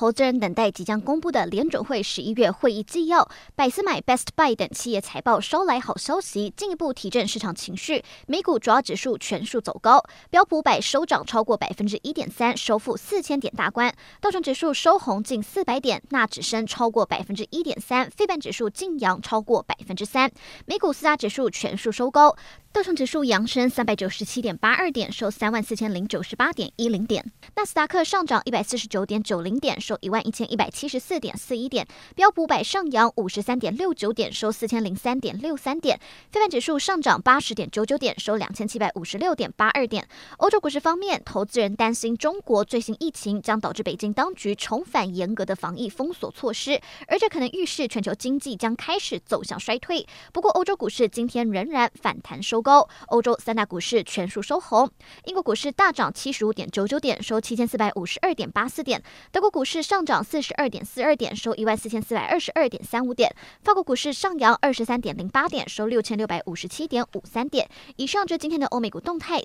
投资人等待即将公布的联准会十一月会议纪要，百思买、Best Buy 等企业财报捎来好消息，进一步提振市场情绪。美股主要指数全数走高，标普百收涨超过百分之一点三，收复四千点大关；道琼指数收红近四百点，纳指升超过百分之一点三，非半指数劲扬超过百分之三。美股四大指数全数收高。道琼指数扬升三百九十七点八二点，收三万四千零九十八点一零点。纳斯达克上涨一百四十九点九零点，收一万一千一百七十四点四一点。标普百上扬五十三点六九点，收四千零三点六三点。费半指数上涨八十点九九点，收两千七百五十六点八二点。欧洲股市方面，投资人担心中国最新疫情将导致北京当局重返严格的防疫封锁措施，而这可能预示全球经济将开始走向衰退。不过，欧洲股市今天仍然反弹收收高，欧洲三大股市全数收红。英国股市大涨七十五点九九点，收七千四百五十二点八四点。德国股市上涨四十二点四二点，收一万四千四百二十二点三五点。法国股市上扬二十三点零八点，收六千六百五十七点五三点。以上就是今天的欧美股动态，